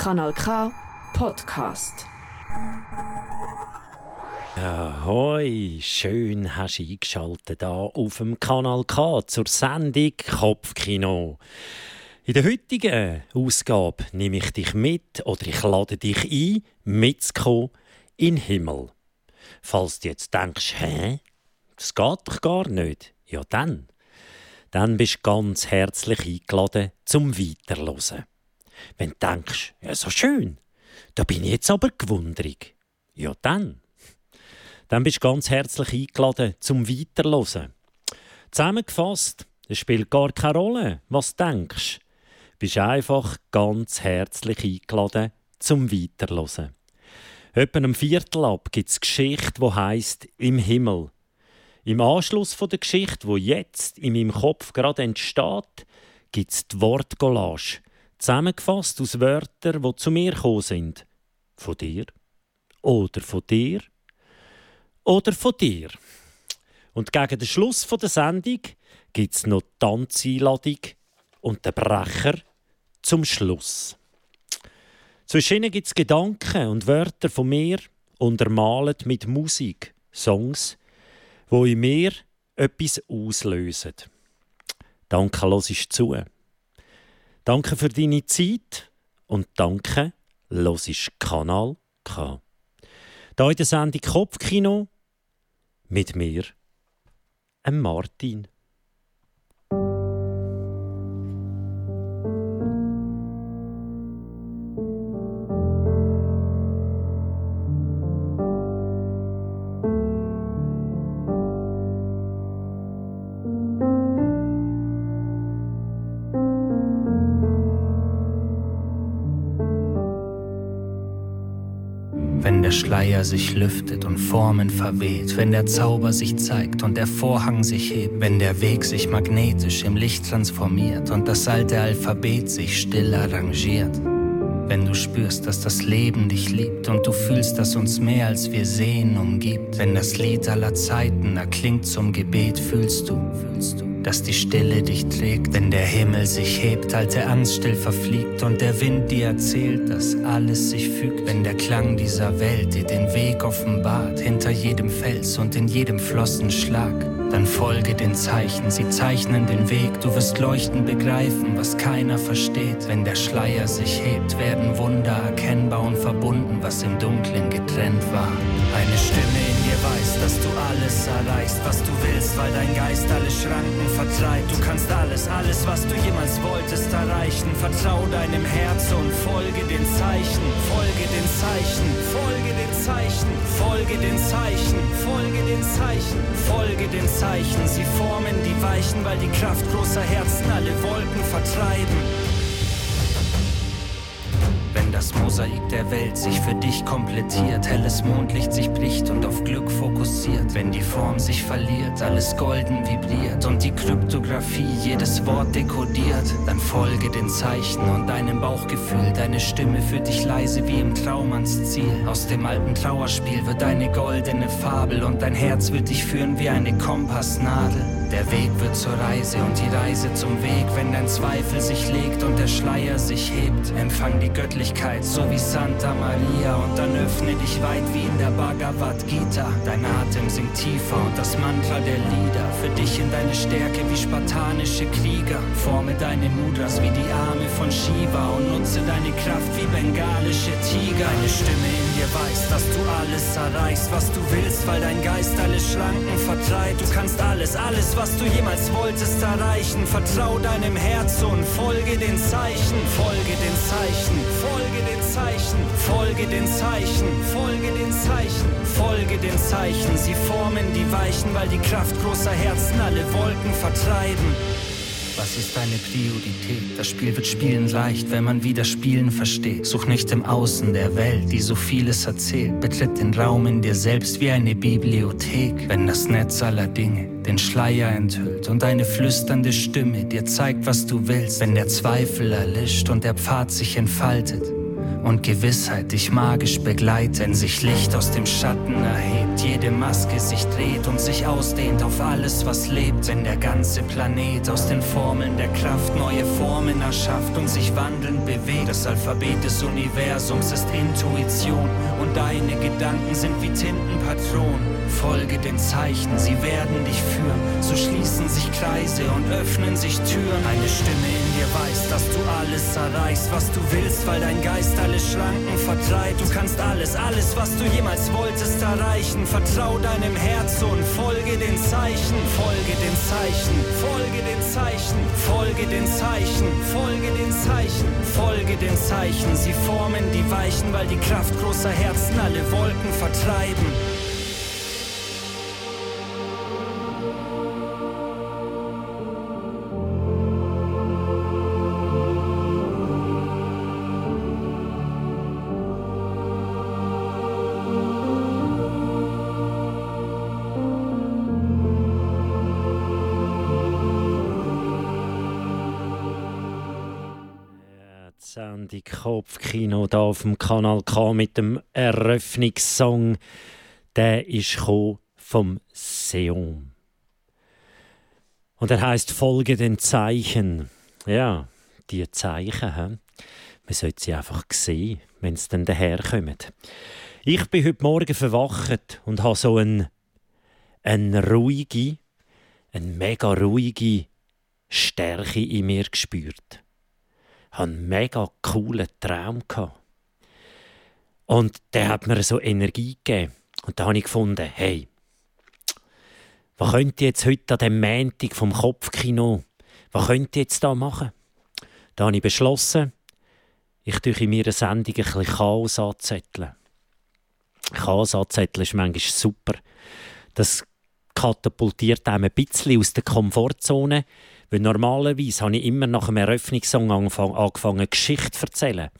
Kanal K Podcast. Ahoi, schön hast du eingeschaltet hier auf dem Kanal K zur Sendung Kopfkino. In der heutigen Ausgabe nehme ich dich mit oder ich lade dich ein, mitzukommen in den Himmel. Falls du jetzt denkst, hä, das geht doch gar nicht, ja dann. Dann bist du ganz herzlich eingeladen zum Weiterlosen. Wenn du denkst, ja so schön, da bin ich jetzt aber gewundrig, ja dann. Dann bist du ganz herzlich eingeladen zum Weiterlosen. Zusammengefasst, es spielt gar keine Rolle, was du denkst bist einfach ganz herzlich eingeladen zum Weiterlosen. Etwa am Viertel ab gibt es Geschichte, die heisst «Im Himmel». Im Anschluss von der Geschichte, wo jetzt in meinem Kopf gerade entsteht, gibt es die Wortcollage, zusammengefasst aus Wörtern, die zu mir gekommen sind. Von dir. Oder von dir. Oder von dir. Und gegen den Schluss der Sendung gibt es noch die Tanzeinladung und den Brecher zum Schluss. Zwischen ihnen gibt es Gedanken und Wörter von mir, untermalt mit Musik, Songs, wo in mir etwas auslösen. Danke, hörst zu. Danke für deine Zeit und danke, hörst Kanal K. Da in der Sendung Kopfkino mit mir, Martin. Der Schleier sich lüftet und Formen verweht, wenn der Zauber sich zeigt und der Vorhang sich hebt, wenn der Weg sich magnetisch im Licht transformiert und das alte Alphabet sich still arrangiert. Wenn du spürst, dass das Leben dich liebt und du fühlst, dass uns mehr als wir sehen umgibt. Wenn das Lied aller Zeiten erklingt zum Gebet, fühlst du, fühlst du dass die Stille dich trägt, wenn der Himmel sich hebt, alte Angst still verfliegt und der Wind dir erzählt, dass alles sich fügt, wenn der Klang dieser Welt dir den Weg offenbart, hinter jedem Fels und in jedem Flossenschlag. Dann folge den Zeichen, sie zeichnen den Weg, du wirst leuchten begreifen, was keiner versteht. Wenn der Schleier sich hebt, werden Wunder erkennbar und verbunden, was im Dunkeln getrennt war. Eine Stimme in dir weiß, dass du alles erreichst, was du willst, weil dein Geist alle Schranken vertreibt. Du kannst alles, alles, was du jemals wolltest, erreichen. Vertrau deinem Herz und folge den Zeichen, folge den Zeichen, folge den Zeichen, folge den Zeichen, folge den Zeichen, folge den Zeichen. Sie formen die Weichen, weil die Kraft großer Herzen alle Wolken vertreiben das Mosaik der Welt sich für dich komplettiert, helles Mondlicht sich bricht und auf Glück fokussiert, wenn die Form sich verliert, alles golden vibriert und die Kryptographie jedes Wort dekodiert, dann folge den Zeichen und deinem Bauchgefühl, deine Stimme führt dich leise wie im Traum ans Ziel. Aus dem alten Trauerspiel wird eine goldene Fabel und dein Herz wird dich führen wie eine Kompassnadel. Der Weg wird zur Reise und die Reise zum Weg, wenn dein Zweifel sich legt und der Schleier sich hebt. Empfang die Göttlichkeit, so wie Santa Maria, und dann öffne dich weit wie in der Bhagavad Gita. Dein Atem sinkt tiefer und das Mantra der Lieder für dich in deine Stärke wie spartanische Krieger. Forme deine Mudras wie die Arme von Shiva und nutze deine Kraft wie bengalische Tiger. Eine Stimme in dir weiß, dass du alles erreichst, was du willst, weil dein Geist alle Schranken vertreibt. Du kannst alles, alles, was du jemals wolltest erreichen. Vertrau deinem Herz und folge den Zeichen, folge den Zeichen, folge den Zeichen, folge den Zeichen, folge den Zeichen, folge den Zeichen. Sie formen die Weichen, weil die Kraft großer Herzen alle Wolken vertreiben. Was ist deine Priorität? Das Spiel wird spielen leicht, wenn man wieder Spielen versteht. Such nicht im Außen der Welt, die so vieles erzählt. Betritt den Raum in dir selbst wie eine Bibliothek. Wenn das Netz aller Dinge den Schleier enthüllt und eine flüsternde Stimme dir zeigt, was du willst. Wenn der Zweifel erlischt und der Pfad sich entfaltet und Gewissheit dich magisch begleitet, wenn sich Licht aus dem Schatten erhebt, jede Maske sich dreht und sich ausdehnt auf alles, was lebt, wenn der ganze Planet aus den Formeln der Kraft neue Formen erschafft und sich wandelnd bewegt. Das Alphabet des Universums ist Intuition und deine Gedanken sind wie Tintenpatronen. Folge den Zeichen, sie werden dich führen. So schließen sich Kreise und öffnen sich Türen. Eine Stimme in dir weiß, dass du alles erreichst, was du willst, weil dein Geist alle Schranken vertreibt. Du kannst alles, alles, was du jemals wolltest, erreichen. Vertrau deinem Herz und folge den Zeichen, folge den Zeichen, folge den Zeichen, folge den Zeichen, folge den Zeichen, folge den Zeichen. Sie formen die Weichen, weil die Kraft großer Herzen alle Wolken vertreiben. Sendung Kopfkino da auf dem Kanal K mit dem Eröffnungssong. Der ist vom Seon. Und er heißt Folge den Zeichen. Ja, die Zeichen, he? man sollte sie einfach sehen, wenn sie dann daherkommen. Ich bin heute Morgen verwacht und habe so eine, eine ruhige, eine mega ruhige Stärke in mir gespürt hatte einen mega coolen Traum. Und der hat mir so Energie gegeben. Und da habe ich gefunden, hey, was könnt ihr jetzt heute an dem Montag vom Kopfkino, was könnt ihr jetzt da machen? Da habe ich beschlossen, ich tue in meiner Sendung ein bisschen Chaos anzetteln. Chaos anzetteln ist manchmal super. Das katapultiert einem ein bisschen aus der Komfortzone, weil normalerweise habe ich immer nach einem Eröffnungssong angefangen, angefangen Geschichte zu erzählen.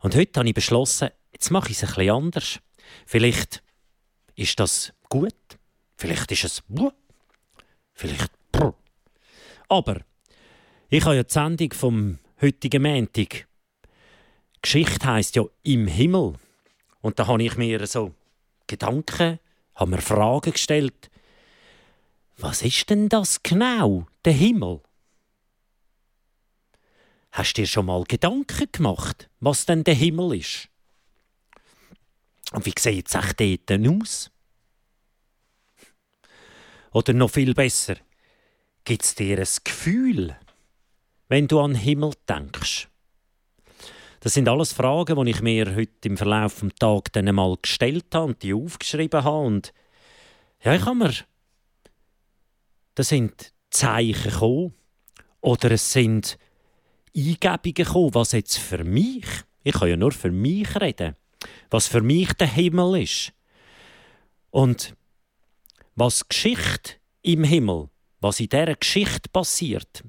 Und heute habe ich beschlossen, jetzt mache ich es ein bisschen anders. Vielleicht ist das gut, vielleicht ist es buh, vielleicht brr. Aber ich habe ja die Sendung vom heutigen Montag. Geschichte heisst ja «Im Himmel». Und da habe ich mir so Gedanken, habe mir Fragen gestellt. Was ist denn das genau, der Himmel? Hast du dir schon mal Gedanken gemacht, was denn der Himmel ist? Und wie sieht es echt dort aus? Oder noch viel besser, gibt es dir ein Gefühl, wenn du an den Himmel denkst? Das sind alles Fragen, die ich mir heute im Verlauf des Tages dann einmal gestellt habe und die aufgeschrieben habe. Und ja, ich habe mir da sind Zeichen gekommen oder es sind Eingebungen gekommen, was jetzt für mich, ich kann ja nur für mich reden, was für mich der Himmel ist. Und was Geschichte im Himmel, was in dieser Geschichte passiert,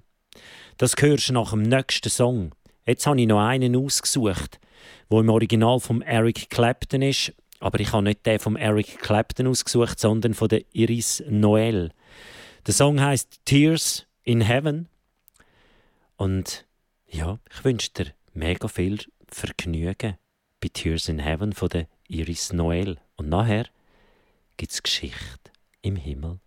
das hörst du nach dem nächsten Song. Jetzt habe ich noch einen ausgesucht, wo im Original von Eric Clapton ist, aber ich habe nicht den von Eric Clapton ausgesucht, sondern von der Iris Noel. Der Song heißt Tears in Heaven. Und ja, ich wünsche dir mega viel Vergnügen bei Tears in Heaven von der Iris Noel. Und nachher gibt es Geschichte im Himmel.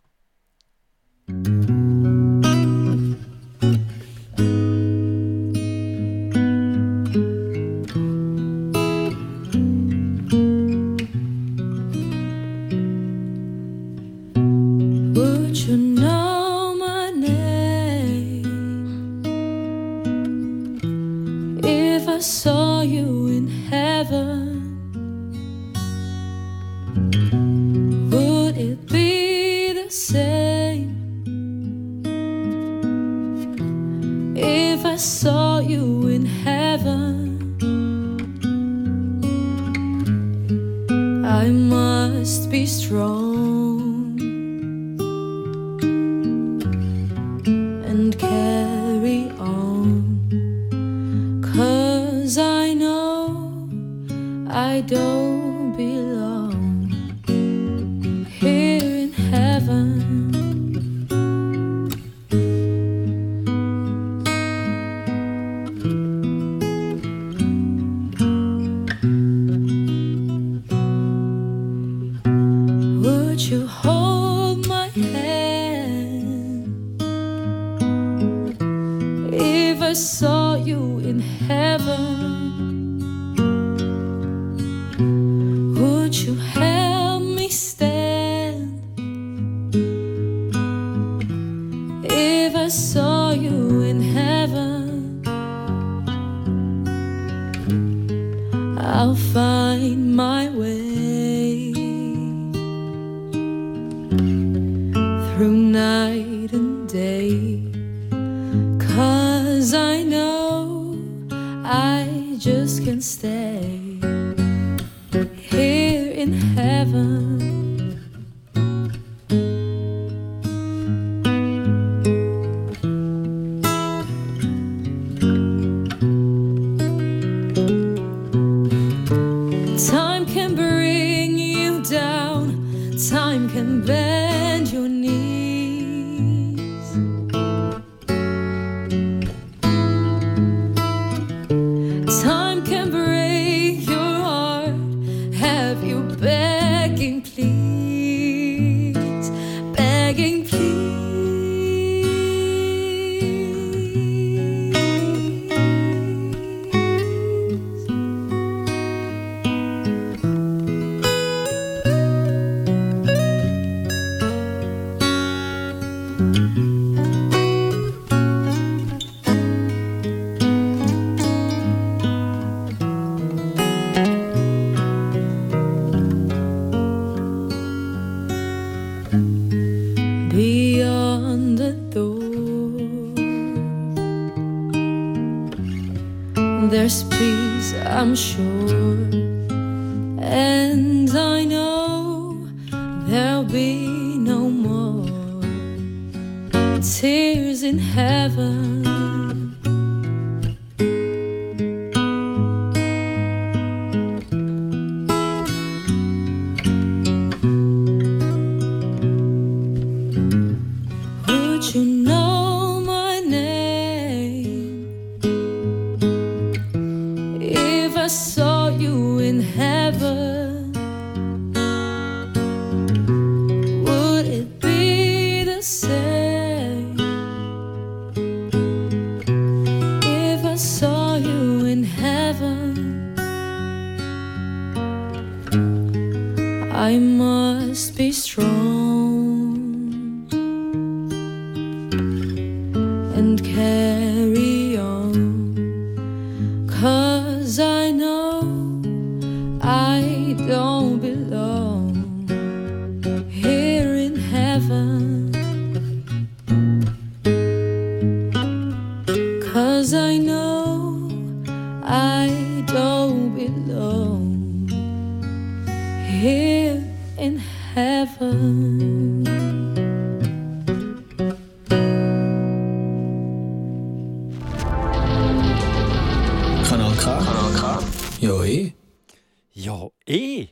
Eh.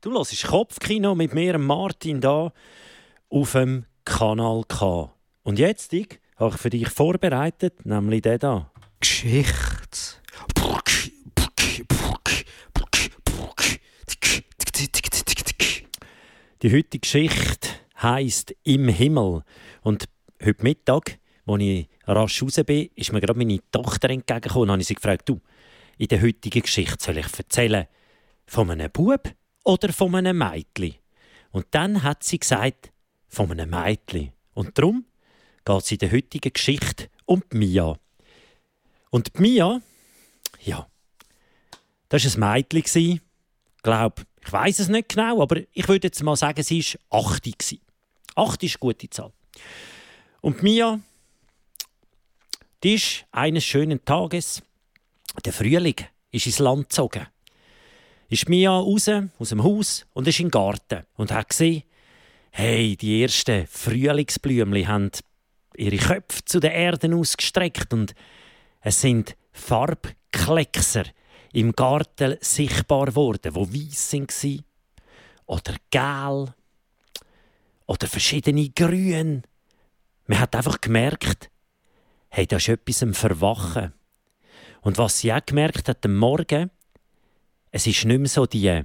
Du hörst Kopfkino mit mir, Martin, da auf dem Kanal K. Und jetzt ich, habe ich für dich vorbereitet, nämlich den da. Geschichte. Die heutige Geschichte heisst «Im Himmel». Und heute Mittag, als ich rasch raus bin, ist mir gerade meine Tochter entgegengekommen und habe ich sie gefragt, du, in der heutigen Geschichte soll ich erzählen von einem Bub oder von einem Mädchen? Und dann hat sie gesagt, von einem Mädchen. Und darum geht es in der heutigen Geschichte um die Mia. Und die Mia, ja, das war ein Mädchen. Ich glaube, ich weiß es nicht genau, aber ich würde jetzt mal sagen, sie war 8. 8 ist eine gute Zahl. Und Mia, die ist eines schönen Tages, der Frühling, ist ins Land gezogen. Ist Mia raus aus dem Haus und ist den Garten und hat gesehen, hey, die ersten Frühlingsblümchen haben ihre Köpfe zu den Erden ausgestreckt und es sind Farbkleckser im Garten sichtbar geworden, wo weiß waren oder gel oder verschiedene Grün. Man hat einfach gemerkt, hey, da ist etwas am Verwachen. Und was sie auch gemerkt hat am Morgen, es ist nicht mehr so die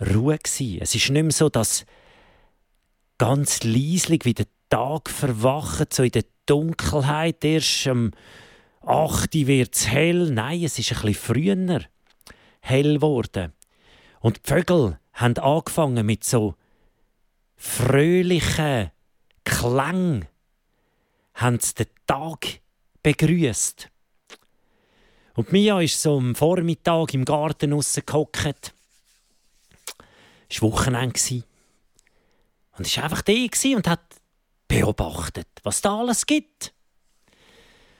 Ruhe gsi. Es ist nicht mehr so das ganz leislich wie der Tag verwacht, so in der Dunkelheit erst am, 8 wird es hell. Nein, es ist ein bisschen früher hell geworden. Und die Vögel haben angefangen mit so fröhlichen Klang, haben den Tag begrüßt. Und Mia ist so am Vormittag im Garten rausgehockt. Es war Wochenende. Und war einfach da und hat beobachtet, was da alles gibt.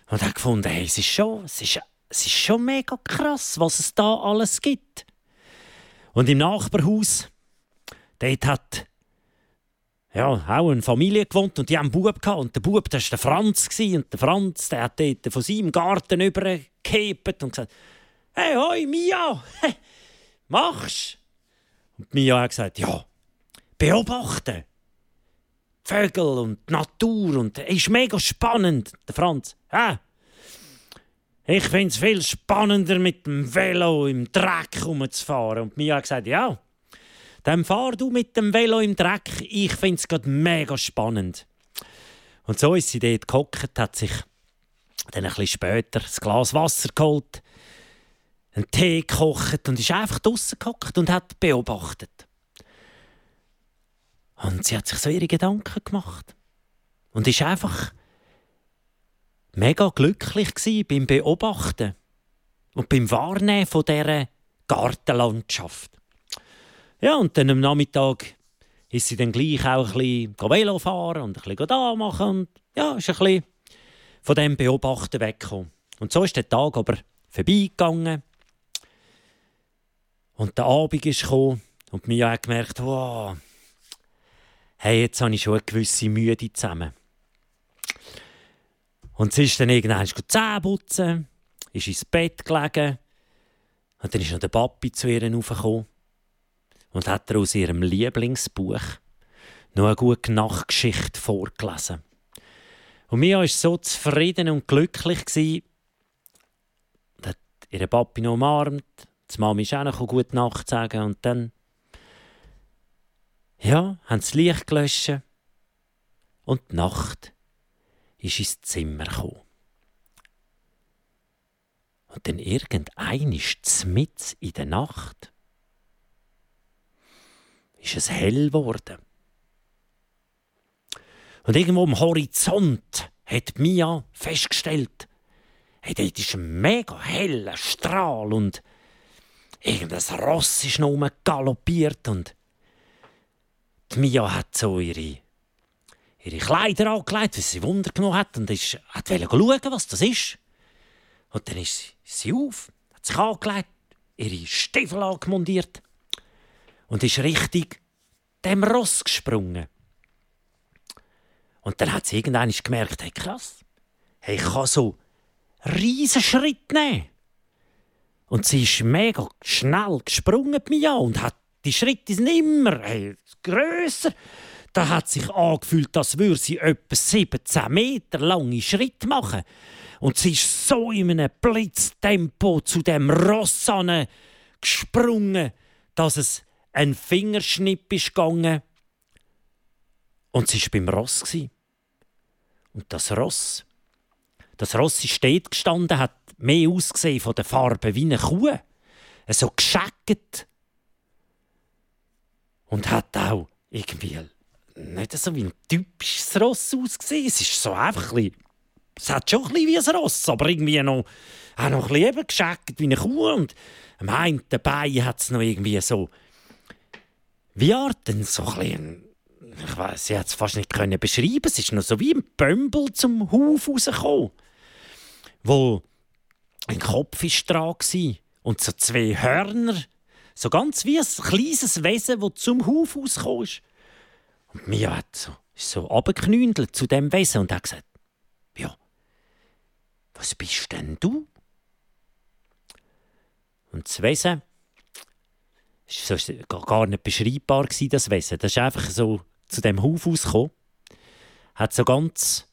Und hat gefunden, hey, es ist schon, es ist, es ist schon mega krass, was es da alles gibt. Und im Nachbarhaus, dort hat ja, auch eine Familie gewohnt und die haben einen Bub gehabt. Und der Bub, das war der Franz. Und der Franz, der hat dort von seinem Garten übergehebt und gesagt, hey, hoi, Mia, machst? Und Mia hat gesagt, ja, beobachten. Vögel und Natur und es ist mega spannend. Der Franz, ja, ich finde es viel spannender mit dem Velo im Dreck rumzufahren. Und Mia hat gesagt, ja, dann fahr du mit dem Velo im Dreck. Ich finde es gerade mega spannend. Und so ist sie dort gehockt, hat sich dann ein bisschen später ein Glas Wasser geholt, einen Tee gekocht und ist einfach draußen gehockt und hat beobachtet. Und sie hat sich so ihre Gedanken gemacht. Und ist einfach mega glücklich beim Beobachten und beim Wahrnehmen von dieser Gartenlandschaft. Ja, und dann am Nachmittag ist sie dann gleich auch ein bisschen Velo fahren und ein bisschen da machen und ja, ist ein bisschen von dem Beobachten weggekommen. Und so ist der Tag aber vorbeigegangen und der Abend ist gekommen und mir hat gemerkt, wow, hey, jetzt habe ich schon eine gewisse Müde zusammen. Und sie ist dann irgendwann Zähne putzen, ist ins Bett gelegen und dann ist noch der Papi zu ihr raufgekommen und hat er aus ihrem Lieblingsbuch noch eine gute Nachtgeschichte vorgelesen. Und Mia war so zufrieden und glücklich, gewesen, hat ihre Papi noch umarmt, die Mami ist auch noch gute Nacht sagen und dann ja, haben das Licht gelöscht und die Nacht ist ins Zimmer gekommen. Und dann irgendein ist mit in der Nacht ist es hell geworden. Und irgendwo am Horizont hat Mia festgestellt, hey, dort ist ein mega heller Strahl und irgendein Ross ist noch galoppiert und die Mia hat so ihre, ihre Kleider angelegt, weil sie Wunder genommen hat und ist, hat schauen, was das ist. Und dann ist sie auf, hat sich angelegt, ihre Stiefel angemontiert und ist richtig dem Ross gesprungen. Und dann hat sie irgendwann gemerkt, hey, krass, hey, ich kann so riesen Schritt nehmen. Und sie ist mega schnell gesprungen mir und hat die Schritte sind immer hey, grösser. Da hat sich angefühlt, als würde sie etwa 17 Meter lange Schritte machen. Und sie ist so in einem Blitztempo zu dem Ross gesprungen, dass es ein Fingerschnipp ist gegangen und sie war beim Ross. Und das Ross, das Ross ist steht gestanden, hat mehr ausgesehen von der Farbe wie eine Kuh. So gescheckt. Und hat auch irgendwie nicht so wie ein typisches Ross ausgesehen. Es ist so einfach ein es hat schon ein bisschen wie ein Ross, aber irgendwie noch, auch noch ein bisschen eben wie eine Kuh. Und am einen Bein hat es noch irgendwie so wie Arten, so ein ich weiß, hat es fast nicht können beschreiben. Es ist noch so wie ein Bömbel zum Hof rausgekommen, wo ein Kopf ist dran war und so zwei Hörner, so ganz wie ein kleines Wesen, das zum Hof rausgekommen ist. Und mir hat so, ist so runtergeknündelt zu dem Wesen und hat gesagt, ja, was bist denn du? Und das Wesen es war gar nicht beschreibbar, das Wesen. Das ist einfach so zu dem Hof ausgekommen, hat so ganz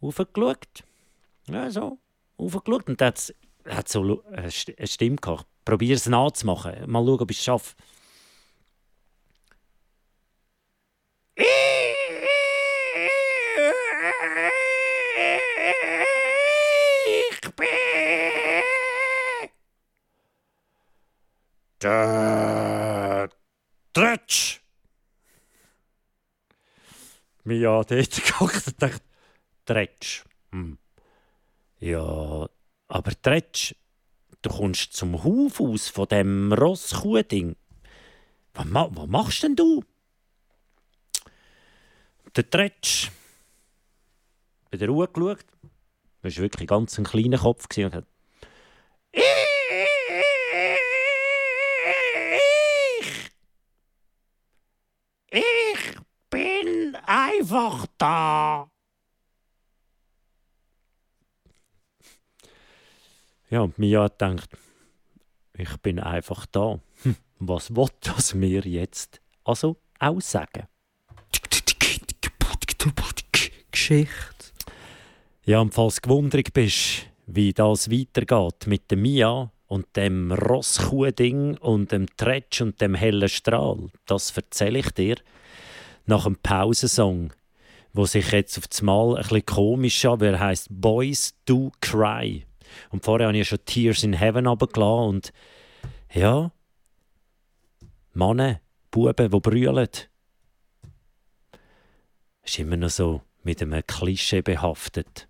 aufgeschaut. Ja, so, aufgeschaut. Und hat, hat so eine Stimme gehabt. Probier es nachzumachen. Mal schauen, ob ich es schaffe. Ich bin Tretsch. Mia hat dort geguckt und dachte, Tretsch. Hm. Ja, aber Tretsch, du kommst zum Hof aus von dem Rosskuhding. Was, ma was machst denn du? Der Tretsch. Bei der Ruhe geschaut. Das war wirklich ganz ein kleiner Kopf. Und hat, ich, ich bin einfach da. Ja, und Mia hat gedacht, ich bin einfach da. Hm, was will das mir jetzt also auch sagen? Geschichte. Ja, und falls du gewundert bist, wie das weitergeht mit dem Mia und dem Rosskuhding und dem Tretsch und dem hellen Strahl, das erzähle ich dir nach einem Pausensong, wo sich jetzt auf das Mal ein bisschen komisch an, er heißt Boys Do Cry. Und vorher habe ich schon Tears in Heaven runtergelassen und ja, Männer, Buben, die brüllen. Ist immer noch so mit einem Klischee behaftet.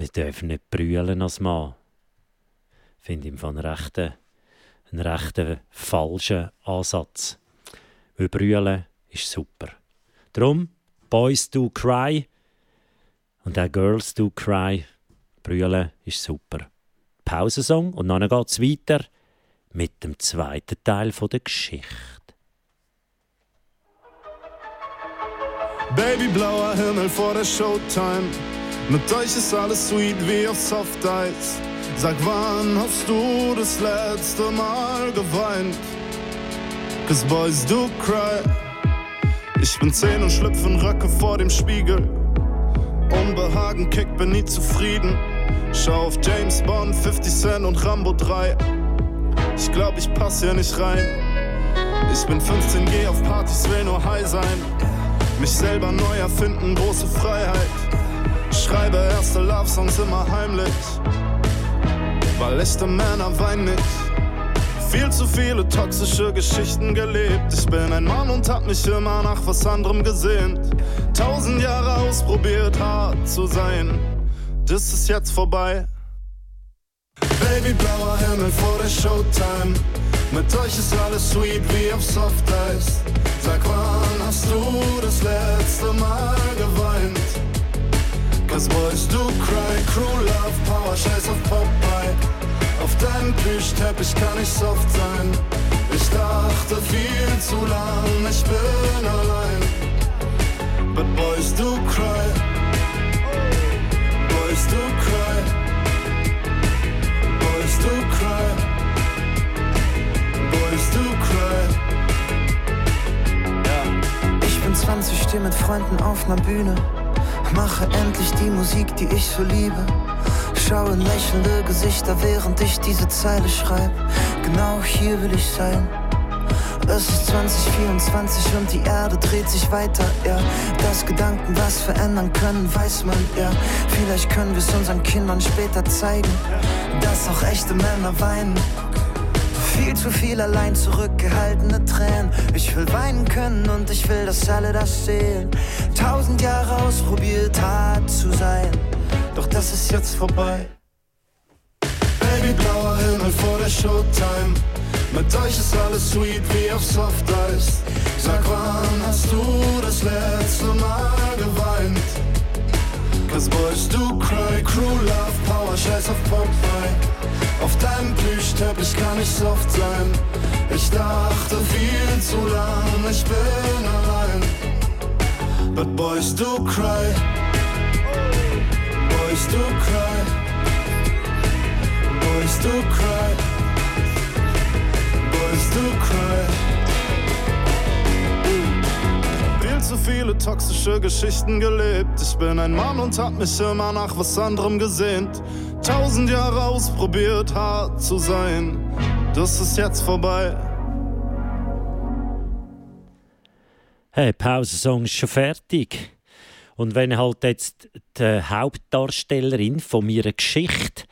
Wir dürfen nicht brüllen als Mann. Finde ich einen rechten, einen rechten falschen Ansatz. Weil brüllen ist super. Drum, Boys do cry und auch Girls do cry. Brüllen ist super. Pausensong und dann geht es weiter mit dem zweiten Teil der Geschichte. Baby blauer Himmel vor der Showtime. Mit euch ist alles sweet wie auf Soft Eis. Sag, wann hast du das letzte Mal geweint? Cause boys do cry. Ich bin zehn und schlüpfe in Röcke vor dem Spiegel. Unbehagen kickt, bin nie zufrieden. Schau auf James Bond, 50 Cent und Rambo 3. Ich glaub, ich pass hier nicht rein. Ich bin 15, geh auf Partys, will nur high sein. Mich selber neu erfinden, große Freiheit. Schreibe erste Love-Songs immer heimlich. Weil echte Männer weinen nicht. Viel zu viele toxische Geschichten gelebt. Ich bin ein Mann und hab mich immer nach was anderem gesehnt. Tausend Jahre ausprobiert, hart zu sein. Das ist jetzt vorbei. Baby, blauer Himmel vor der Showtime. Mit euch ist alles sweet wie auf Soft Eis. Sag, wann hast du das letzte Mal geweint? Cause boys do cry, crew love, power, scheiß auf Popeye. Auf deinem Plüschteppich kann ich soft sein. Ich dachte viel zu lang, ich bin allein. But boys do cry. Boys do cry. Boys do cry. Boys do cry. Ich bin 20, steh mit Freunden auf ner Bühne. Mache endlich die Musik, die ich so liebe. Schaue lächelnde Gesichter, während ich diese Zeile schreib. Genau hier will ich sein. Es ist 2024 und die Erde dreht sich weiter, ja. Dass Gedanken was verändern können, weiß man, ja. Vielleicht können wir es unseren Kindern später zeigen, dass auch echte Männer weinen. Viel zu viel allein zurückgehaltene Tränen. Ich will weinen können und ich will, dass alle das sehen. Tausend Jahre ausprobiert, hart zu sein. Doch das ist jetzt vorbei. Baby, blauer Himmel vor der Showtime. Mit euch ist alles sweet wie auf Soft Eis. Sag, wann hast du das letzte Mal geweint? Cause boys do cry, crew love, power, scheiß auf Popeye. Auf deinem Plüschteppich kann ich soft sein. Ich dachte viel zu lang, ich bin allein. But boys do cry. Boys do cry. Boys do cry. Boys do cry. Viel zu viele toxische Geschichten gelebt. Ich bin ein Mann und hab mich immer nach was anderem gesehnt. Tausend Jahre ausprobiert, hart zu sein. Das ist jetzt vorbei. Hey, Pausensong ist schon fertig. Und wenn halt jetzt die Hauptdarstellerin von meiner Geschichte,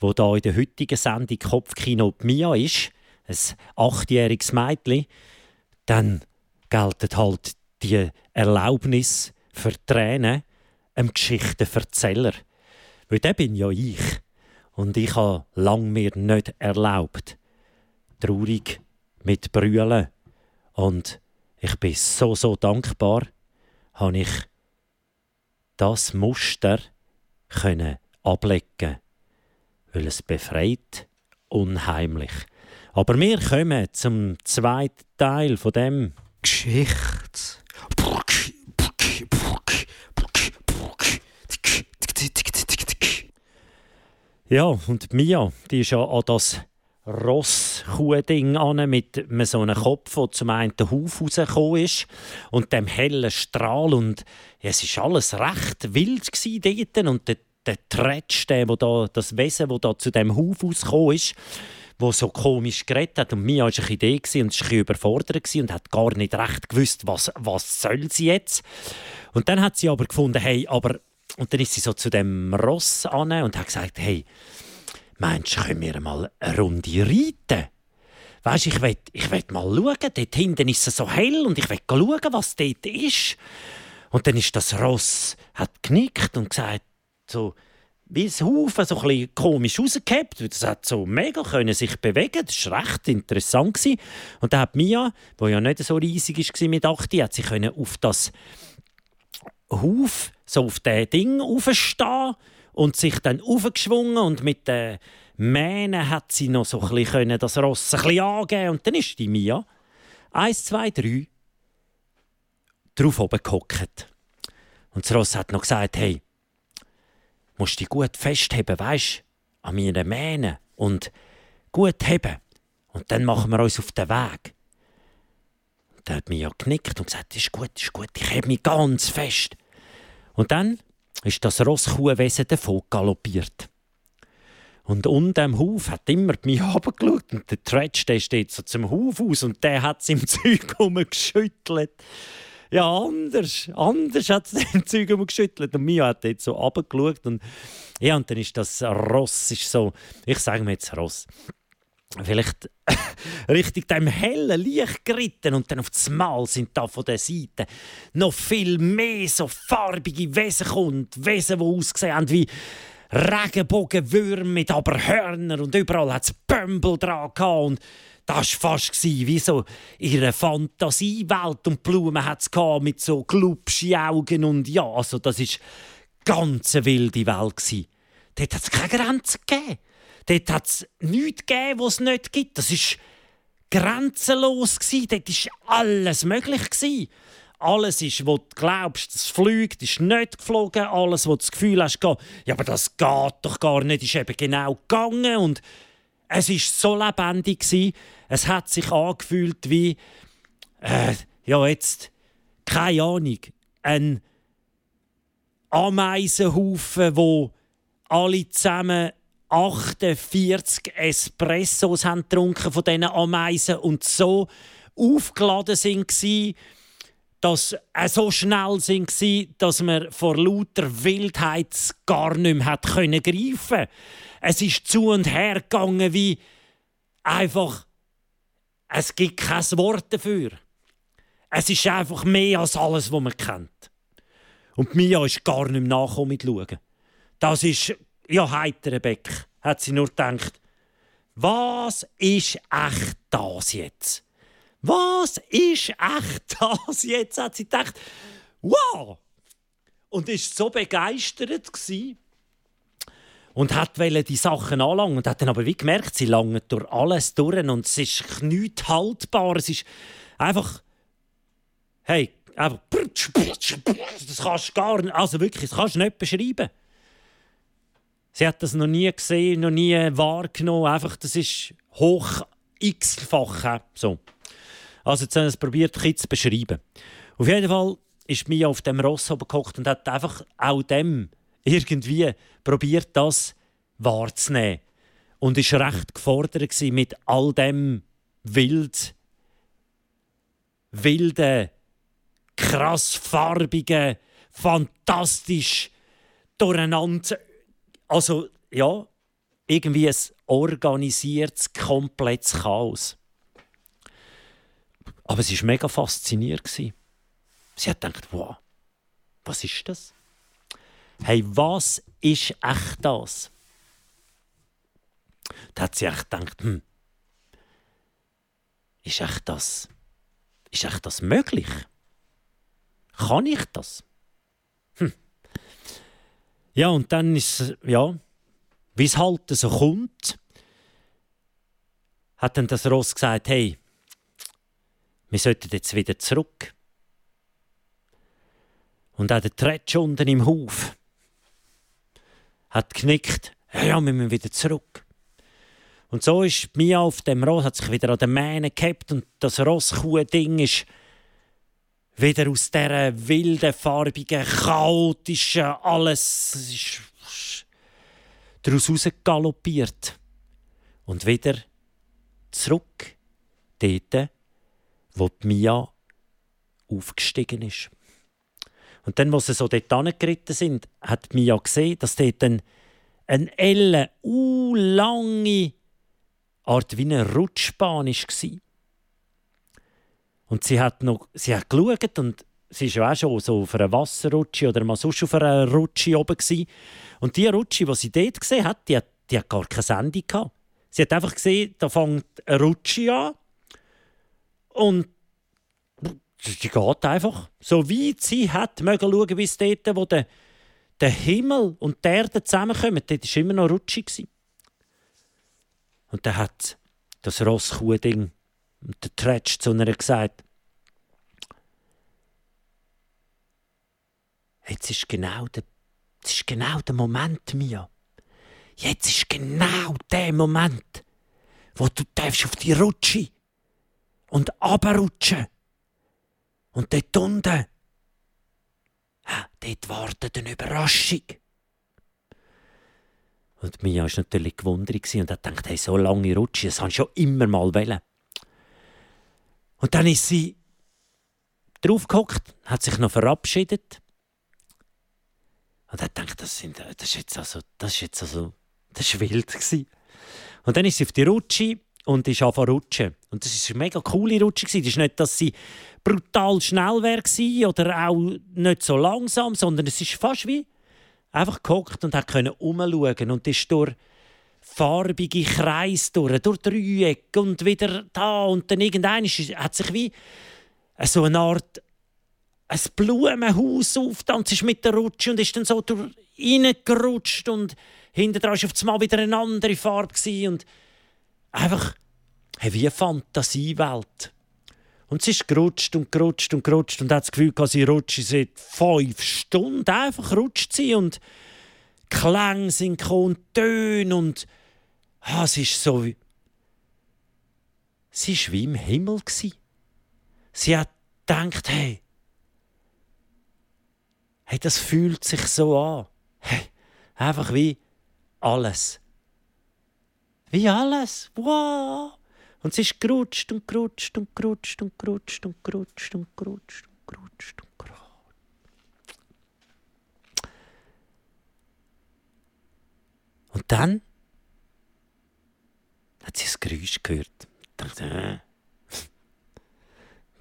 wo da in der heutigen Sendung Kopfkino Mia ist, ein achtjähriges Mädchen, dann gelten halt die Erlaubnis für Tränen einem Geschichtenverzähler. Weil der bin ja ich. Und ich habe lang mir nicht erlaubt, traurig mit Brüllen. Und ich bin so, so dankbar, habe ich das Muster können ablegen weil es befreit unheimlich. Aber wir kommen zum zweiten Teil von dem Geschichts. Ja, und Mia, die ist ja an das Ross-Kuh-Ding mit so einem Kopf, der zum einen den Huf rausgekommen ist und dem hellen Strahl. Und es war alles recht wild dort. Und der, der Tretsch, der, wo da, das Wesen, das da zu dem Huf rausgekommen ist, wo so komisch geredet hat. Und Mia war eine Idee und war überfordert und hat gar nicht recht gewusst, was, was soll sie jetzt. Und dann hat sie aber gefunden, hey, aber... Und dann ist sie so zu dem Ross an und hat gesagt, hey, Meinst du, können wir mal eine Runde reiten? Weisst, ich will, ich will mal schauen. Dort hinten ist es so hell und ich will schauen, was dort ist. Und dann ist das Ross, hat genickt und gesagt, so, wie ein Haufen, so ein komisch rausgehabt. Das hat so mega können sich bewegen. Das war recht interessant. Gewesen. Und dann hat Mia, die ja nicht so riesig war mit 8, hat sich auf das Huf, so auf das Ding aufstehen und sich dann aufgeschwungen und mit den Mähnen hat sie noch so ein bisschen das Ross ein bisschen angeben und dann ist die Mia eins, zwei, drei drauf oben gehockt. Und das Ross hat noch gesagt, hey, musst dich gut festheben, weisst, an meinen Mähnen und gut heben. Und dann machen wir uns auf den Weg. Und dann hat Mia genickt und gesagt, ist gut, ist gut, ich hebe mich ganz fest. Und dann ist das Rosskuhwesen davon galoppiert. Und unten am Hof hat immer mich runtergeschaut und der Tretsch, der steht so zum Hof aus und der hat es im Zeug geschüttelt. Ja, anders. Anders hat es im Zeug geschüttelt. Und Mia hat jetzt so runtergeschaut und ja, und dann ist das Ross, ist so, ich sage mir jetzt Ross, vielleicht richtig dem hellen Licht geritten und dann auf das Mal sind da von der Seite noch viel mehr so farbige Wesen und Wesen, die ausgesehen haben wie Regenbogenwürmer mit aber Hörner und überall hat es Bömbel dran und das war fast wie so ihre Fantasiewelt und Blumen hat es mit so glubschi Augen und ja, also das ist ganz eine wilde Welt Dort hat es keine Grenzen gegeben. Dort hat es nichts gegeben, was es nicht gibt. Das war grenzenlos. Dort war alles möglich. Alles ist, was du glaubst, das fliegt, ist nicht geflogen. Alles, was du das Gefühl hast, geht, ja, aber das geht doch gar nicht, ist eben genau gegangen. Und es war so lebendig. Es hat sich angefühlt wie, äh, ja, jetzt, keine Ahnung, ein Ameisenhaufen, wo alle zusammen 48 Espressos haben getrunken von diesen Ameisen und so aufgeladen waren, dass äh, so schnell waren, dass man vor lauter Wildheit gar nicht mehr hat können greifen Es ist zu und her gegangen wie einfach es gibt kein Wort dafür. Es ist einfach mehr als alles, was man kennt. Und Mia ist gar nicht mehr nachgekommen mit Schauen. Das ist ja, heiterer Beck, hat sie nur gedacht. Was ist echt das jetzt? Was ist echt das jetzt? Hat sie gedacht. Wow! Und ist so begeistert gewesen und hat die Sachen anlangen und hat dann aber wie gemerkt, sie langen durch alles durch und es ist nichts haltbar. Es ist einfach, hey, einfach, das kannst du gar nicht, also wirklich, das kannst du nicht beschreiben. Sie hat das noch nie gesehen, noch nie wahrgenommen. Einfach, das ist hoch x-fach. So. Also jetzt haben wir es probiert, ein zu beschreiben. Auf jeden Fall ist Mia auf dem Ross gekocht und hat einfach auch dem irgendwie probiert, das wahrzunehmen. Und ist recht gefordert mit all dem wild, wilden, krass farbigen, fantastisch durcheinander. Also, ja, irgendwie ein organisiertes, komplettes Chaos. Aber sie war mega fasziniert. Sie hat gedacht, wow, was ist das? Hey, was ist echt das? Da hat sie echt gedacht, hm, ist echt das, ist echt das möglich? Kann ich das? Ja, und dann ist ja, wie es halt so kommt, hat dann das Ross gesagt, hey, wir sollten jetzt wieder zurück. Und auch der Tretsch unten im Hof hat geknickt, ja, ja, wir müssen wieder zurück. Und so ist Mia auf dem Ross, hat sich wieder an den Mähnen gehabt und das Rosskuh-Ding ist wieder aus dieser wilden, farbigen, chaotischen, alles ist daraus rausgaloppiert. Und wieder zurück, dort, wo die Mia aufgestiegen ist. Und dann, als sie so dort angeritten sind, hat Mia gesehen, dass dort ein, ein Elle, uh, lange Art wie eine Rutschbahn war. Und sie hat, noch, sie hat geschaut und sie war auch schon so auf einer Wasserrutsche oder mal sonst auf einer Rutsche oben. Gewesen. Und die Rutsche, die sie dort gesehen hat, die hat, die hat gar keine Sendung gehabt. Sie hat einfach gesehen, da fängt eine Rutsche an und die geht einfach. So weit sie hat, mögen schauen, bis dort, wo der, der Himmel und die Erde zusammenkommen. Dort war immer noch rutschig. Und dann hat das Rosskuh-Ding, der Tretsch zu einer gesagt, jetzt ist genau der, jetzt ist genau der Moment, Mia. Jetzt ist genau der Moment, wo du auf die Rutsche und abrutschen. Und dort unten, ja, dort wartet eine Überraschung. Und Mia war natürlich gewundert und hat gedacht, hey, so lange Rutsche, das habe schon immer mal wollen. Und dann ist sie draufgehockt, hat sich noch verabschiedet und hat gedacht, das, sind, das ist jetzt also, das ist jetzt also, das ist wild gewesen. Und dann ist sie auf die Rutsche und ist angefangen rutschen. Und das war eine mega coole Rutsche. Das ist nicht, dass sie brutal schnell wäre oder auch nicht so langsam, sondern es ist fast wie einfach gehockt und hat können umschauen und ist durch farbige Kreise durch, durch Dreiecke und wieder da und dann irgendein hat sich wie so eine Art ein Blumenhaus aufgetanzt ist mit der Rutsche und ist dann so durch reingerutscht und hinter dran war auf einmal wieder eine andere Farbe und einfach hey, wie eine Fantasiewelt. Und sie ist gerutscht und gerutscht und gerutscht und hat das Gefühl, sie rutscht seit fünf Stunden. Einfach rutscht sie und Klänge sind gekommen, Töne und ah, sie ist so wie... Sie war wie im Himmel. Sie hat gedacht, hey, hey, das fühlt sich so an. Hey, einfach wie alles. Wie alles. Wow! Und sie ist gerutscht und gerutscht und gerutscht und gerutscht und gerutscht und gerutscht und gerutscht und gerutscht. Und dann hat sie ein Geräusch gehört. Ich dachte, äh.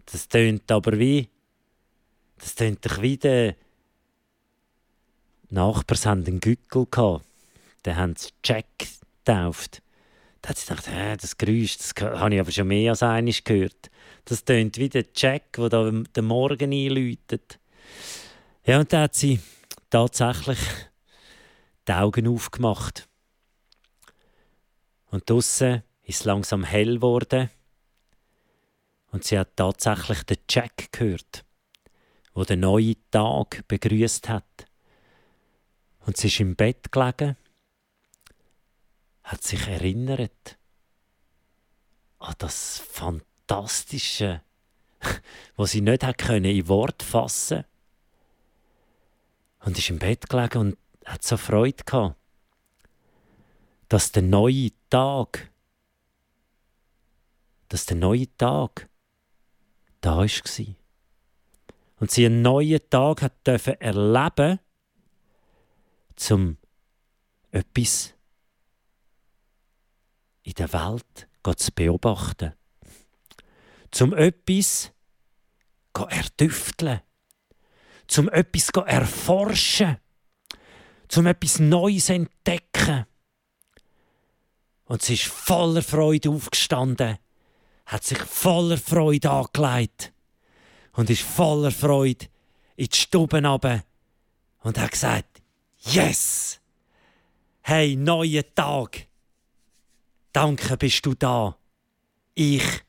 Das tönt aber wie. Das tönt doch wie der. Nachbars hatten einen Gückel. Den haben sie Jack getauft. Da hat sie gedacht, äh, das Geräusch, das habe ich aber schon mehr als einmal gehört. Das tönt wie der Jack, der da den Morgen einläutet. Ja, und da hat sie tatsächlich die Augen aufgemacht. Und draussen ist es langsam hell geworden. Und sie hat tatsächlich den Jack gehört, wo den neuen Tag begrüßt hat. Und sie ist im Bett gelegen hat sich erinnert an das Fantastische, was sie nicht hat können in Wort fassen und ist im Bett gelegen und hat so Freude gehabt, dass der neue Tag, dass der neue Tag da war. und sie einen neuen Tag hat dürfen erleben, zum etwas in der Welt zu beobachten, zum etwas erdüfteln, zum etwas erforschen, zum etwas Neues entdecken. Und sie ist voller Freude aufgestanden, hat sich voller Freude angelegt und ist voller Freude in die Stube runter und hat gesagt, Yes! Hey, neuer Tag! Danke, bist du da. Ich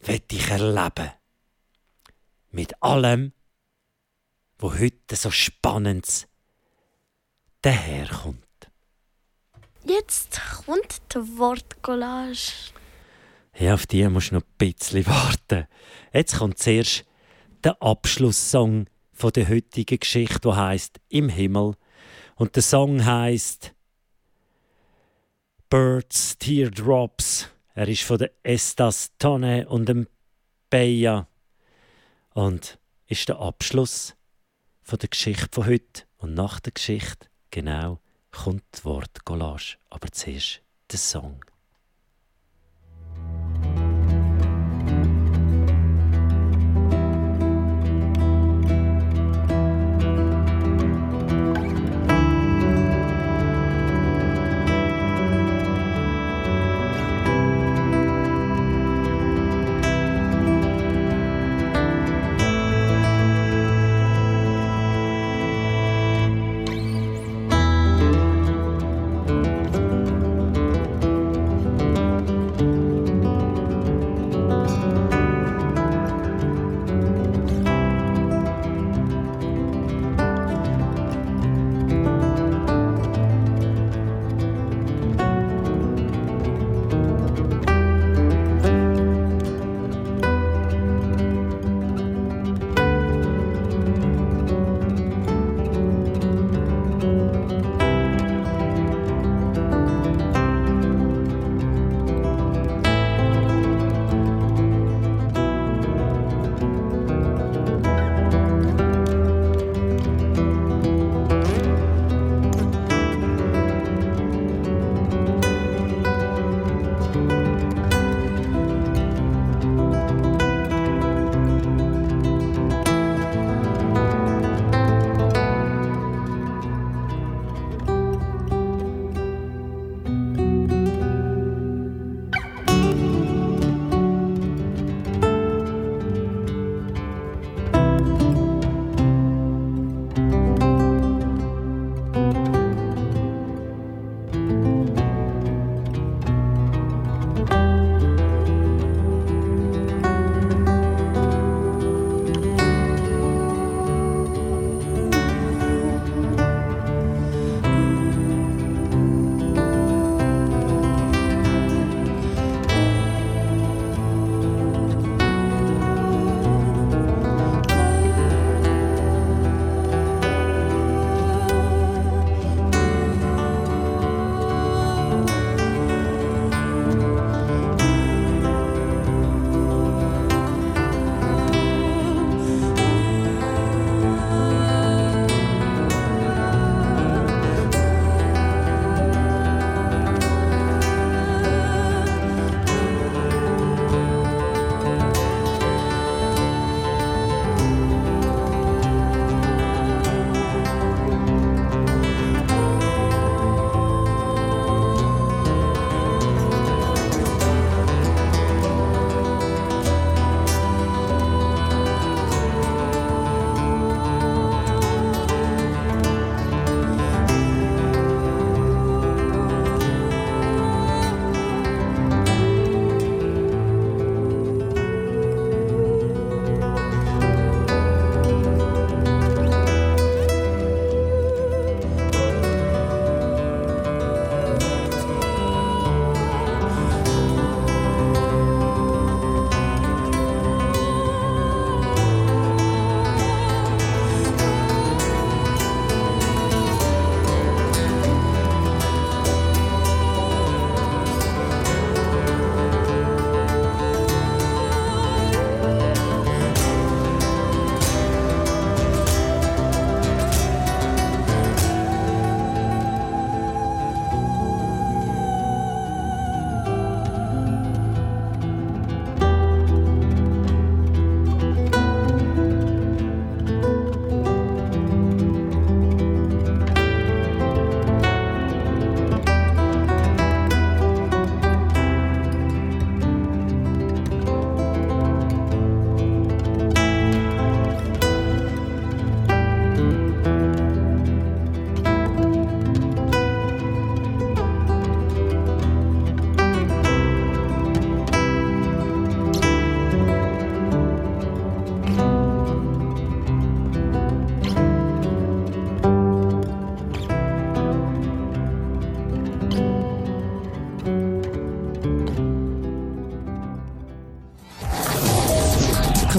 will dich erleben. Mit allem, wo heute so spannend daherkommt. Jetzt kommt die Wortcollage. Ja, auf die musst du noch ein bisschen warten. Jetzt kommt zuerst der Abschlusssong von der heutigen Geschichte, die heißt Im Himmel. Und der Song heißt Birds, Teardrops. Er ist von der Estas Tonne und dem Beja und ist der Abschluss von der Geschichte von heute. Und nach der Geschichte, genau, kommt das Wort Collage. Aber zuerst der Song.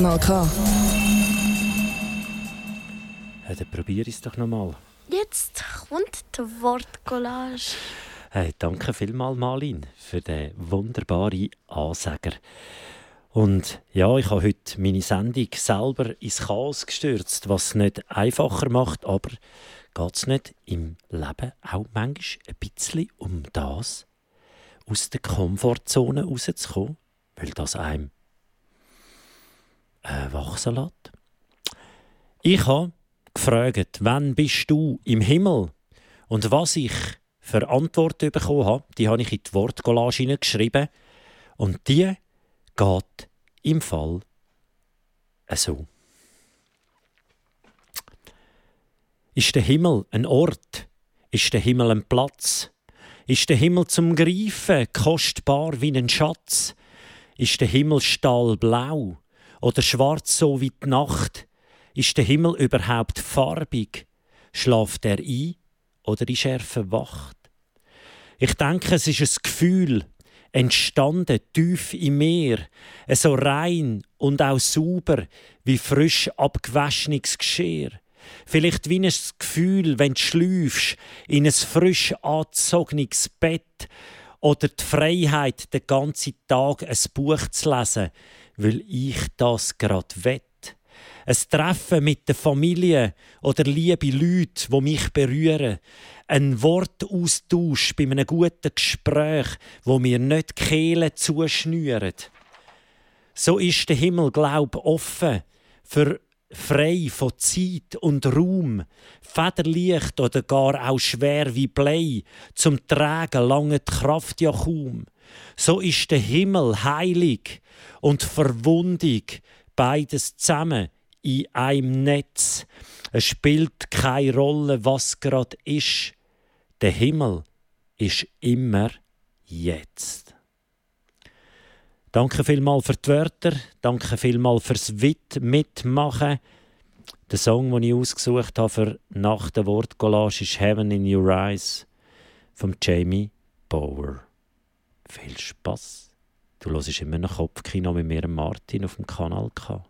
Kanal K. Ja, dann probiere ich es doch nochmal. Jetzt kommt die Wortcollage. Hey, danke vielmals, Malin, für den wunderbaren Ansager. Und ja, ich habe heute meine Sendung selber ins Chaos gestürzt, was es nicht einfacher macht, aber geht es nicht im Leben auch manchmal ein bisschen um das, aus der Komfortzone rauszukommen, weil das einem äh, wachsen lässt? Ich habe gefragt, wann bist du im Himmel? Und was ich für Antworten bekommen habe, die habe ich in die Wortcollage geschrieben. Und die geht im Fall so. Ist der Himmel ein Ort? Ist der Himmel ein Platz? Ist der Himmel zum Greifen kostbar wie ein Schatz? Ist der Himmel stahlblau oder schwarz so wie die Nacht? Ist der Himmel überhaupt farbig? Schlaft er ein oder ist er verwacht? Ich denke, es ist ein Gefühl, entstanden tief im Meer, so rein und auch sauber wie frisch abgewaschenes Geschirr. Vielleicht wie ein Gefühl, wenn du schläfst, in ein frisch angezogenes Bett oder die Freiheit, den ganzen Tag ein Buch zu lesen, weil ich das gerade wett. Ein Treffen mit der Familie oder liebe Leute, wo mich berühren. Ein Wortaustausch bei einem guten Gespräch, wo mir nicht die Kehle zuschnüren. So ist der Himmel, glaub, offen für frei von Zeit und Raum, federleicht oder gar auch schwer wie Blei, zum Tragen lange die Kraft ja kaum. So ist der Himmel heilig und verwundig, beides zusammen in einem Netz. Es spielt keine Rolle, was gerade ist. Der Himmel ist immer jetzt. Danke vielmals für die Wörter, danke vielmals fürs mitmachen. Der Song, den ich ausgesucht habe für nach der Wortcollage ist Heaven in Your Eyes von Jamie Bower. Viel Spaß. Du hörst immer noch Kopfkino mit mir, Martin, auf dem Kanal K.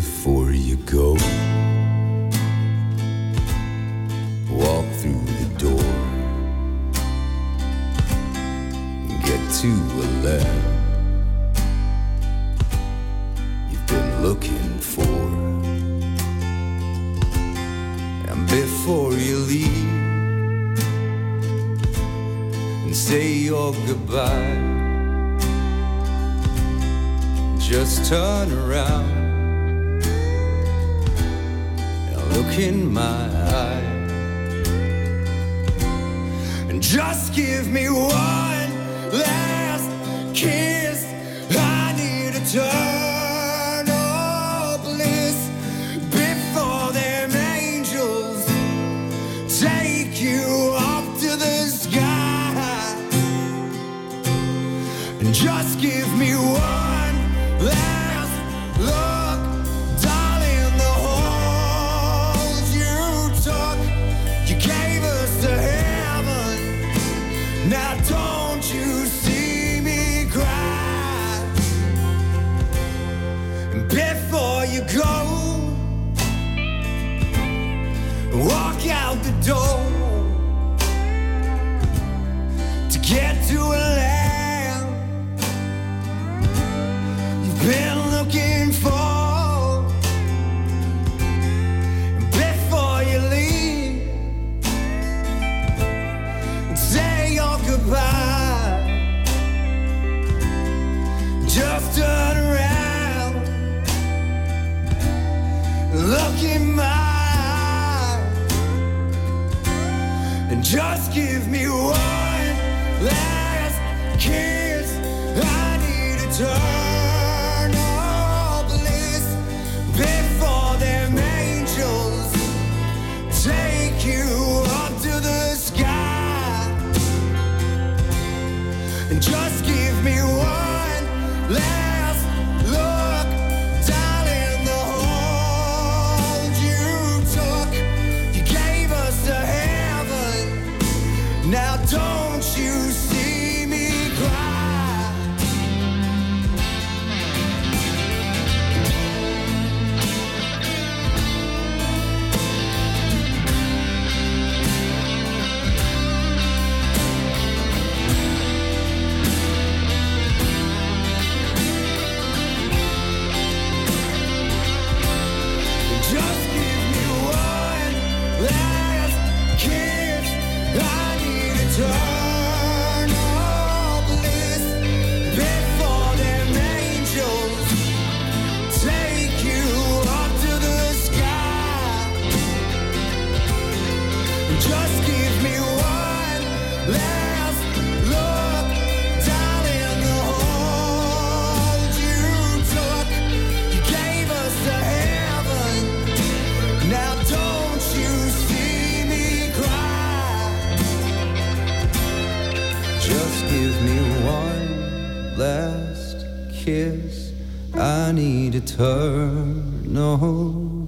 before you go. Left you've been looking for. And before you leave and say your goodbye, just turn around and look in my eye and just give me one last kiss. I need bliss before them angels take you up to the sky and just give me door last kiss. I need eternal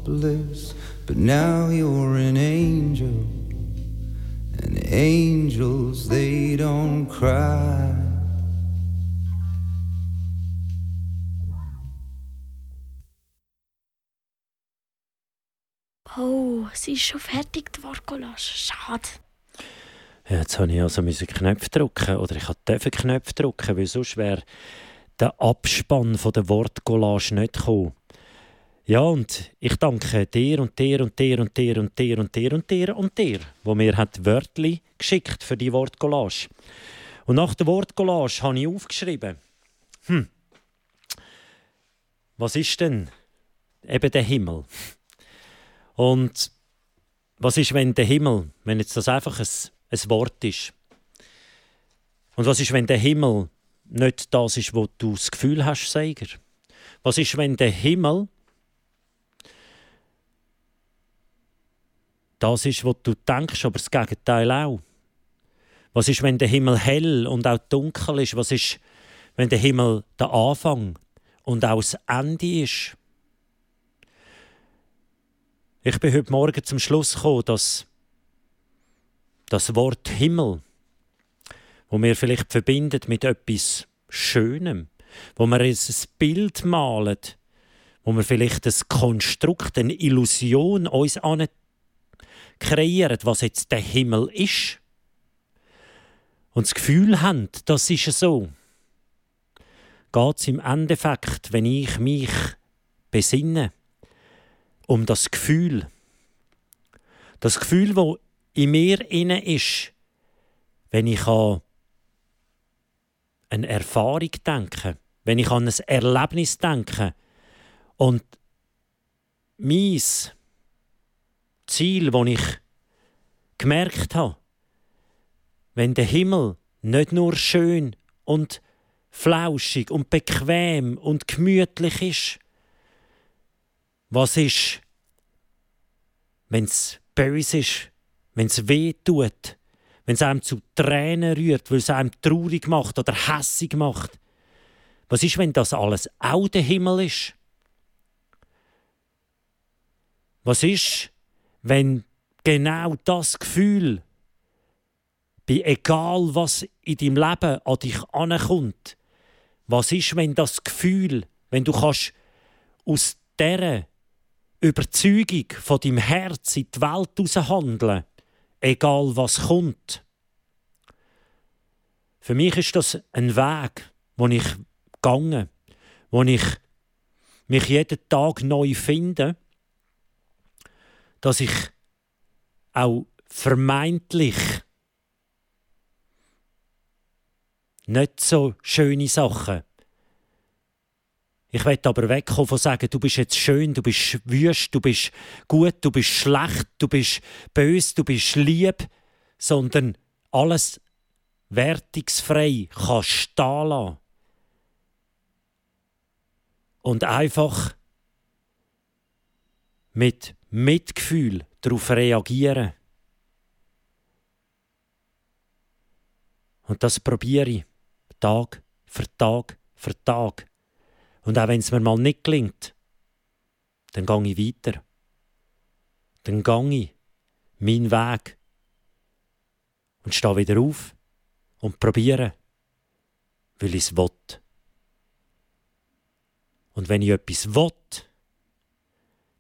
bliss. But now you're an angel, and angels they don't cry. Oh, sie ist schon fertig, die. Schade. Ja, jetzt habe ich also müssen Knöpfe drücken oder ich durfte Knöpfe drücken, weil sonst wäre der Abspann von der Wortcollage nicht gekommen. Ja, und ich danke dir und dir und dir und dir und dir und dir und dir und dir, wo mir hat Wörtli geschickt für die Wortcollage. Und nach der Wortcollage habe ich aufgeschrieben, hm, was ist denn eben der Himmel? Und was ist, wenn der Himmel, wenn jetzt das einfach ein, ein Wort ist? Und was ist, wenn der Himmel nicht das ist, wo du das Gefühl hast, Seiger? Was ist, wenn der Himmel das ist, was du denkst, aber das Gegenteil auch? Was ist, wenn der Himmel hell und auch dunkel ist? Was ist, wenn der Himmel der Anfang und auch das Ende ist? Ich bin heute Morgen zum Schluss gekommen, dass das Wort Himmel, wo wir vielleicht verbindet mit etwas Schönem, wo wir ein Bild malen, wo wir vielleicht ein Konstrukt, eine Illusion uns an kreieren, was jetzt der Himmel ist. Und das Gefühl haben, das ist so. Geht es im Endeffekt, wenn ich mich besinne, um das Gefühl. Das Gefühl, wo in mir inne ist, wenn ich an eine Erfahrung denke, wenn ich an ein Erlebnis denke und mein Ziel, das ich gemerkt habe, wenn der Himmel nicht nur schön und flauschig und bequem und gemütlich ist, was ist, wenn es böse ist, wenn es weh tut, wenn es einem zu Tränen rührt, weil es einem traurig macht oder hässig macht? Was ist, wenn das alles auch der Himmel ist? Was ist, wenn genau das Gefühl, bei egal was in deinem Leben an dich ankommt, was ist, wenn das Gefühl, wenn du kannst aus dieser Überzeugung von deinem Herz in die Welt heraus handeln, egal was kommt. Für mich ist das ein Weg, wo ich gegangen, wo ich mich jeden Tag neu finde, dass ich auch vermeintlich nicht so schöne Sachen ich will aber wegkommen von sagen, du bist jetzt schön, du bist wüst, du bist gut, du bist schlecht, du bist bös, du bist lieb, sondern alles wertungsfrei kann stehen lassen. Und einfach mit Mitgefühl darauf reagieren. Und das probiere ich Tag für Tag für Tag. Und auch wenn es mir mal nicht gelingt, dann gehe ich weiter. Dann gehe ich meinen Weg. und stehe wieder auf und probiere, weil ich es will. Und wenn ich etwas will,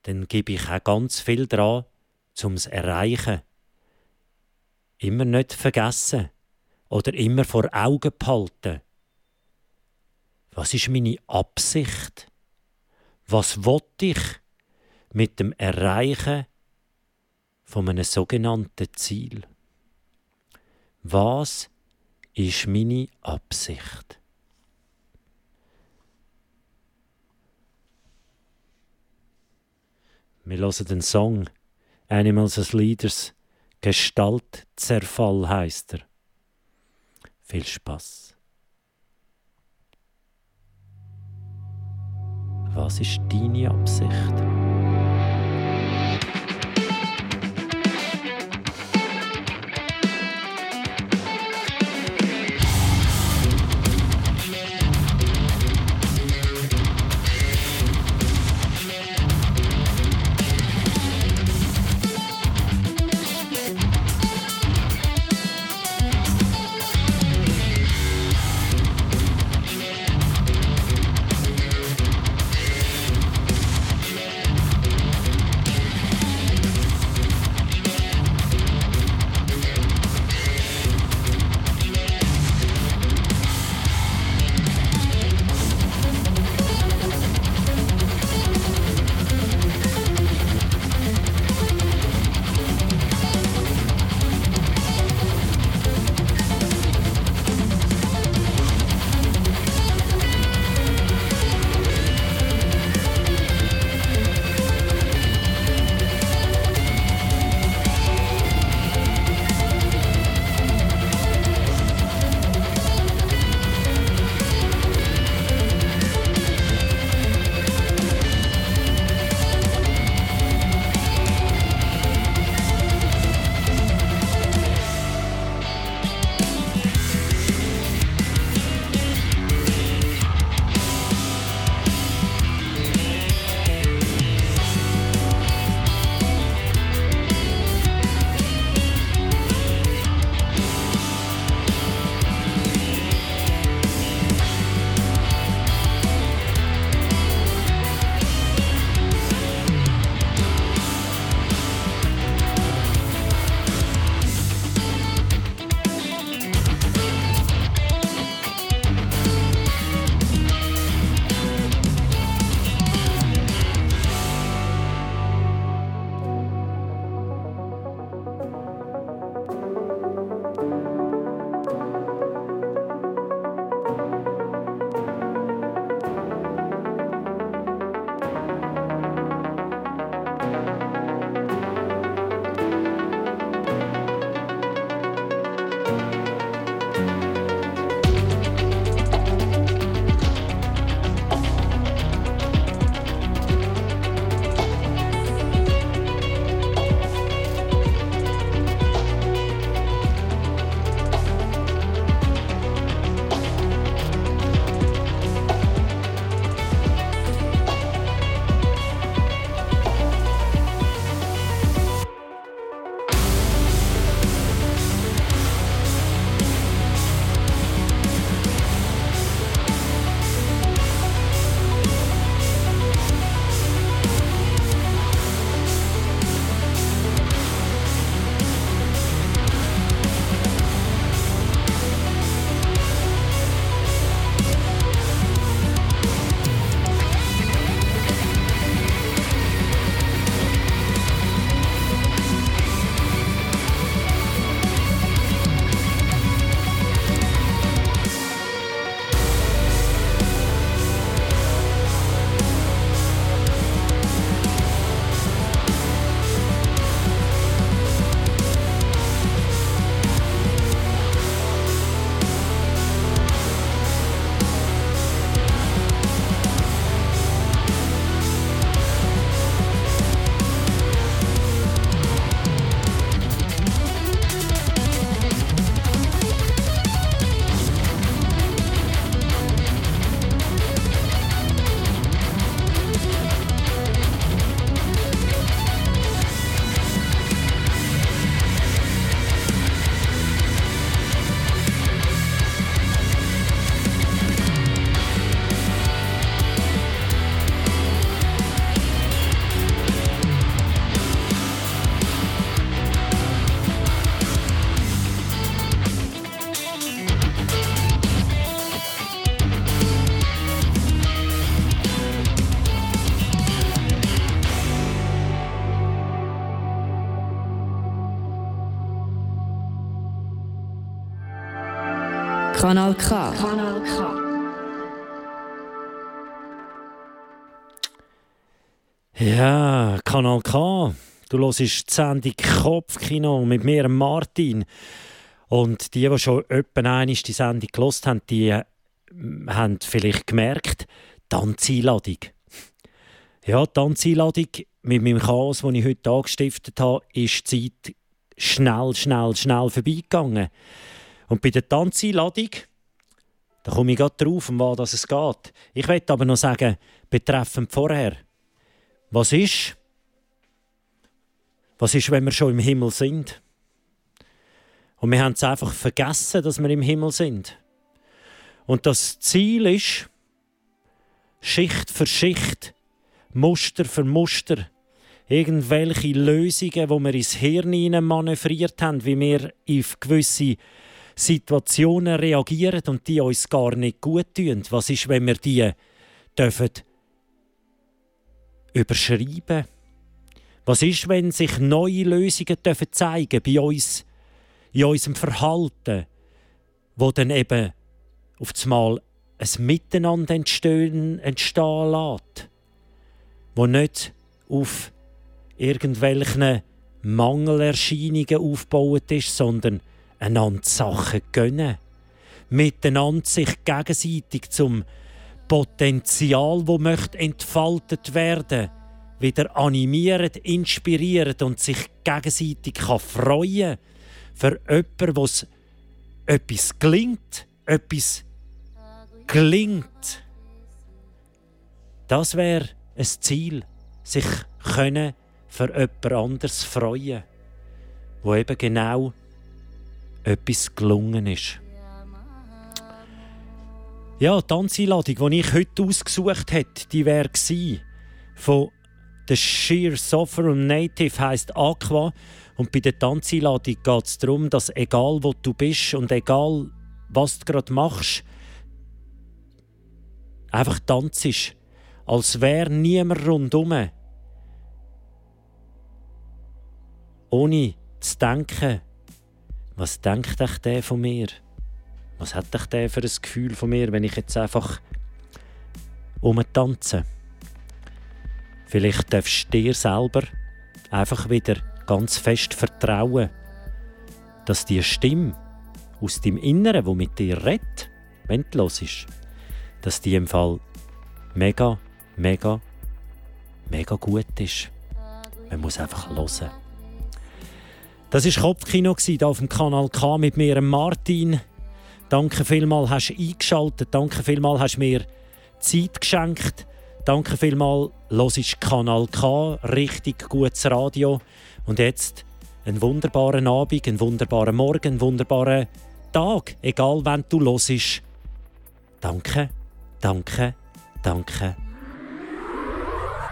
dann gebe ich auch ganz viel dran, um es erreichen. Immer nicht vergessen oder immer vor Augen behalten. Was ist meine Absicht? Was will ich mit dem Erreichen von einem sogenannten Ziel? Was ist meine Absicht? Wir hören den Song Animals as Leaders. Gestaltzerfall heißt er. Viel Spaß. Was ist deine Absicht? Kanal K. Kanal K. Ja, Kanal K. Du hörst die Sendung Kopfkino mit mir, Martin. Und die, die schon etwa einmal die Sendung gelost haben, die äh, haben vielleicht gemerkt, Tanzeinladung. Ja, die Tanzeinladung mit meinem Chaos, das ich heute angestiftet habe, ist die Zeit schnell, schnell, schnell vorbeigegangen. Und bei der Tanzeinladung, da komme ich gerade drauf, um was es geht. Ich möchte aber noch sagen, betreffend vorher, was ist? Was ist, wenn wir schon im Himmel sind? Und wir haben es einfach vergessen, dass wir im Himmel sind. Und das Ziel ist, Schicht für Schicht, Muster für Muster, irgendwelche Lösungen, wo wir ins Hirn manövriert haben, wie wir auf gewisse Situationen reagieren und die uns gar nicht gut tun. Was ist, wenn wir die dürfen überschreiben? Was ist, wenn sich neue Lösungen dürfen zeigen bei uns in unserem Verhalten, wo dann eben auf einmal ein Miteinander entstehen, entstehen lässt, wo nicht auf irgendwelchen Mangelerscheinungen aufgebaut ist, sondern einander Sachen gönnen. Miteinander sich gegenseitig zum Potenzial, wo möchte entfaltet werden, wieder animiert, inspiriert und sich gegenseitig kann freuen für jemanden, was etwas gelingt, etwas gelingt. Das wäre ein Ziel, sich können für jemand anderes freuen, wo eben genau etwas gelungen ist. Ja, die Tanzeinladung, die ich heute ausgesucht hätte, die wäre von The Sheer Sovereign Native heisst Aqua. Und bei der Tanzeinladung geht es darum, dass egal wo du bist und egal was du gerade machst, einfach tanzt, als wäre niemand rundum. Ohne zu denken, was denkt euch der von mir? Was hat euch der für ein Gefühl von mir, wenn ich jetzt einfach umtanze? Vielleicht darfst du dir selber einfach wieder ganz fest vertrauen, dass die Stimme aus dem Inneren, wo mit dir redet, wenn du hörst, dass die im Fall mega, mega, mega gut ist. Man muss einfach hören. Das war Kopfkino hier auf dem Kanal K mit mir, Martin. Danke vielmals, hast du eingeschaltet. Danke vielmals, hast mir Zeit geschenkt. Danke vielmals, hörst Kanal K, richtig gutes Radio. Und jetzt einen wunderbaren Abend, einen wunderbaren Morgen, einen wunderbaren Tag, egal wann du hörst. Danke, danke, danke.